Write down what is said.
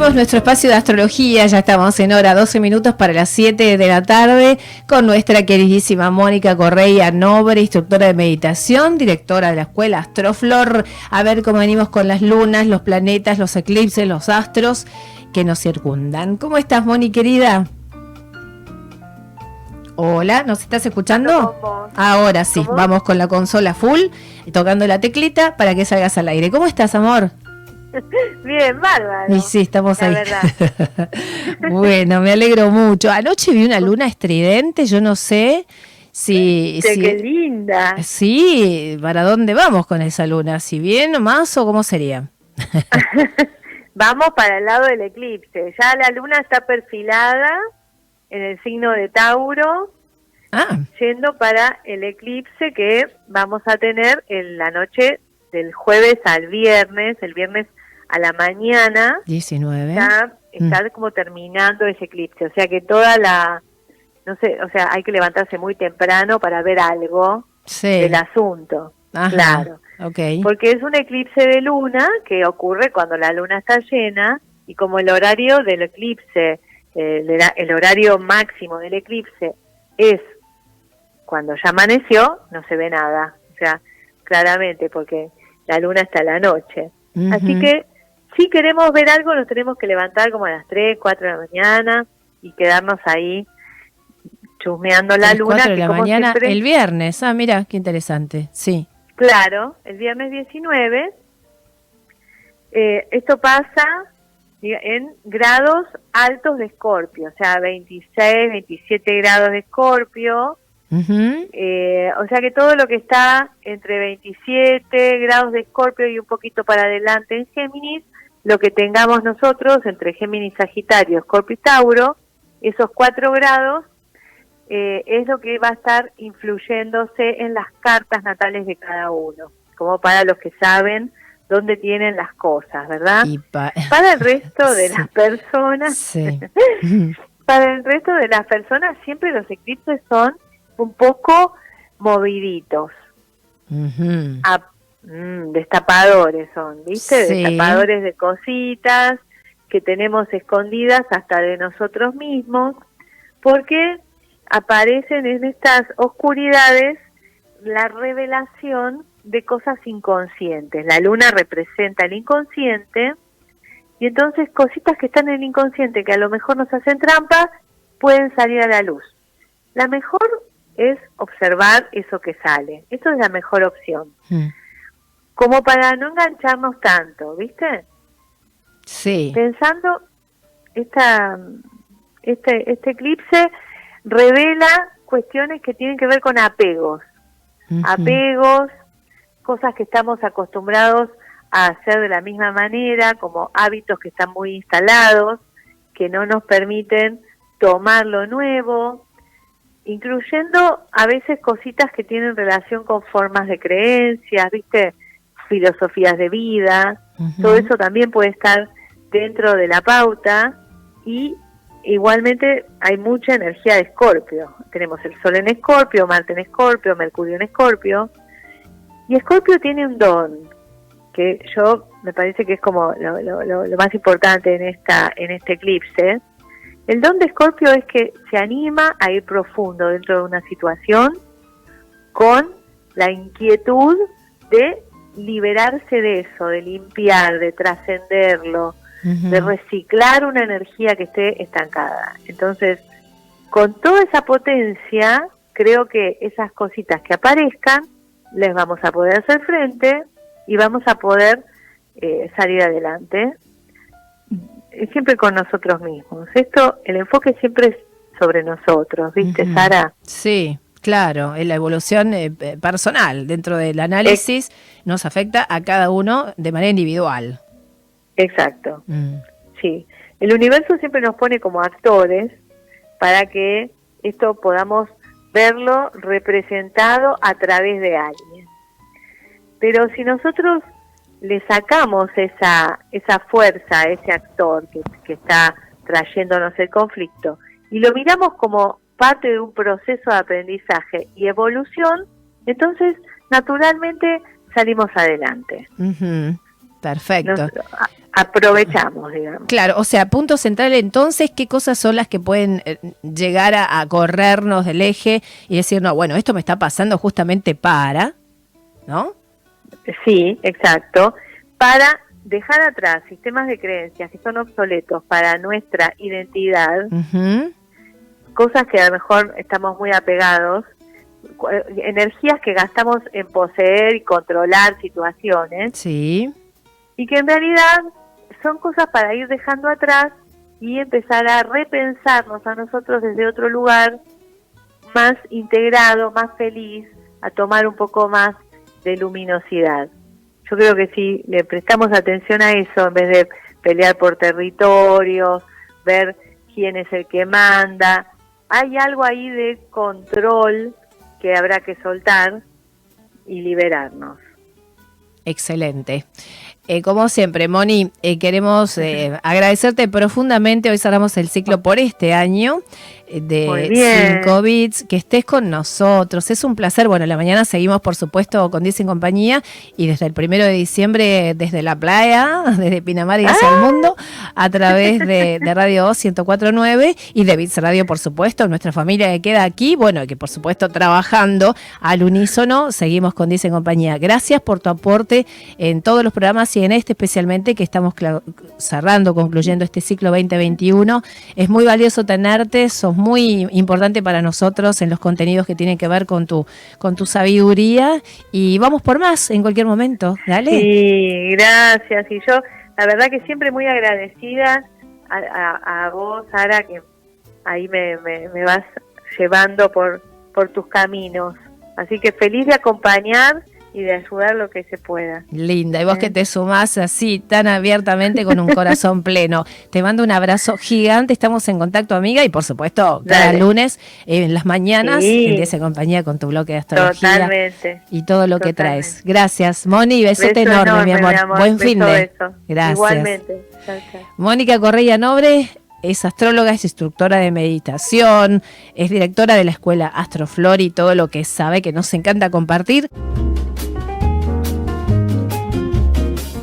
abrimos nuestro espacio de astrología, ya estamos en hora 12 minutos para las 7 de la tarde con nuestra queridísima Mónica Correia Nobre, instructora de meditación, directora de la escuela Astroflor, a ver cómo venimos con las lunas, los planetas, los eclipses, los astros que nos circundan. ¿Cómo estás, Moni, querida? Hola, ¿nos estás escuchando? Ahora sí, vamos con la consola full, tocando la teclita para que salgas al aire. ¿Cómo estás, amor? Bien, bárbaro. Y sí, estamos ahí. bueno, me alegro mucho. Anoche vi una luna estridente, yo no sé si... ¡Qué linda! Sí, ¿para dónde vamos con esa luna? ¿Si bien o más o cómo sería? vamos para el lado del eclipse. Ya la luna está perfilada en el signo de Tauro, ah. yendo para el eclipse que vamos a tener en la noche del jueves al viernes, el viernes a la mañana 19 ya está mm. como terminando ese eclipse, o sea que toda la no sé, o sea, hay que levantarse muy temprano para ver algo del asunto. claro. Okay. Porque es un eclipse de luna que ocurre cuando la luna está llena y como el horario del eclipse, eh, el horario máximo del eclipse es cuando ya amaneció, no se ve nada. O sea, claramente, porque la luna está a la noche. Así que si queremos ver algo, nos tenemos que levantar como a las 3, 4 de la mañana y quedarnos ahí chusmeando la luna. 4 de la mañana el viernes. Ah, mira, qué interesante. Sí. Claro, el viernes 19. Eh, esto pasa en grados altos de escorpio, o sea, 26, 27 grados de escorpio. Eh, o sea que todo lo que está entre 27 grados de escorpio y un poquito para adelante en Géminis lo que tengamos nosotros entre Géminis, Sagitario, Escorpio y Tauro, esos cuatro grados, eh, es lo que va a estar influyéndose en las cartas natales de cada uno, como para los que saben dónde tienen las cosas, ¿verdad? para el resto de las personas, para el resto de las personas siempre los eclipses son un poco moviditos. Mm, destapadores son, ¿viste? Destapadores de cositas que tenemos escondidas hasta de nosotros mismos, porque aparecen en estas oscuridades la revelación de cosas inconscientes. La luna representa el inconsciente y entonces cositas que están en el inconsciente que a lo mejor nos hacen trampa pueden salir a la luz. La mejor es observar eso que sale. Eso es la mejor opción. Mm como para no engancharnos tanto, ¿viste? Sí. Pensando, esta, este, este eclipse revela cuestiones que tienen que ver con apegos. Apegos, cosas que estamos acostumbrados a hacer de la misma manera, como hábitos que están muy instalados, que no nos permiten tomar lo nuevo, incluyendo a veces cositas que tienen relación con formas de creencias, ¿viste? Filosofías de vida, todo eso también puede estar dentro de la pauta y igualmente hay mucha energía de Escorpio. Tenemos el Sol en Escorpio, Marte en Escorpio, Mercurio en Escorpio. Y Escorpio tiene un don que yo me parece que es como lo, más importante en esta en este eclipse. El don de Escorpio es que se anima a ir profundo dentro de una situación con la inquietud de liberarse de eso, de limpiar, de trascenderlo, de reciclar una energía que esté estancada. Entonces, con toda esa potencia, creo que esas cositas que aparezcan, les vamos a poder hacer frente y vamos a poder eh, salir adelante, siempre con nosotros mismos. Esto, el enfoque siempre es sobre nosotros, ¿viste, Sara? Sí, Claro, la evolución eh, personal dentro del análisis nos afecta a cada uno de manera individual. Exacto. Mm. Sí. El universo siempre nos pone como actores para que esto podamos verlo representado a través de alguien. Pero si nosotros le sacamos esa, esa fuerza a ese actor que, que está trayéndonos el conflicto y lo miramos como parte de un proceso de aprendizaje y evolución, entonces naturalmente salimos adelante. Perfecto. aprovechamos, digamos. Claro, o sea, punto central entonces, ¿qué cosas son las que pueden eh, llegar a, corrernos del eje y decir, no, bueno, esto me está pasando justamente para, ¿no? Sí, exacto. Para dejar atrás sistemas de creencias que son obsoletos para nuestra identidad, cosas que a lo mejor estamos muy apegados, energías que gastamos en poseer y controlar situaciones. Sí. Y que en realidad son cosas para ir dejando atrás y empezar a repensarnos a nosotros desde otro lugar más integrado, más feliz, a tomar un poco más de luminosidad. Yo creo que si le prestamos atención a eso, en vez de pelear por territorios, ver quién es el que manda, hay algo ahí de control que habrá que soltar y liberarnos. Excelente. Eh, como siempre, Moni, eh, queremos eh, agradecerte profundamente. Hoy cerramos el ciclo por este año de 5 bits, que estés con nosotros. Es un placer. Bueno, la mañana seguimos, por supuesto, con Dice compañía y desde el primero de diciembre, desde la playa, desde Pinamar y hacia el ah. mundo, a través de, Radio 1049 y de Bits Radio, por supuesto. Nuestra familia que queda aquí, bueno, que por supuesto trabajando al unísono, seguimos con Dice compañía. Gracias por tu aporte en todos los programas y en este especialmente que estamos cerrando, concluyendo este ciclo 2021. Es muy valioso tenerte, sos muy importante para nosotros en los contenidos que tienen que ver con tu, con tu sabiduría y vamos por más en cualquier momento. Dale. Sí, gracias. Y yo, la verdad que siempre muy agradecida a, vos, Sara, que ahí me, me, vas llevando por, por tus caminos. Así que feliz de acompañar y de ayudar lo que se pueda. Linda, y vos que te sumás así tan abiertamente con un corazón pleno. Te mando un abrazo gigante, estamos en contacto amiga y por supuesto cada lunes eh, en las mañanas en esa compañía con tu bloque de astrología Totalmente. y todo lo que traes. Gracias, Moni, besote enorme, mi, amor. Buen fin de. Gracias. Igualmente. Mónica Correia Nobre es astróloga, es instructora de meditación, es directora de la escuela Astroflor y todo lo que sabe que nos encanta compartir.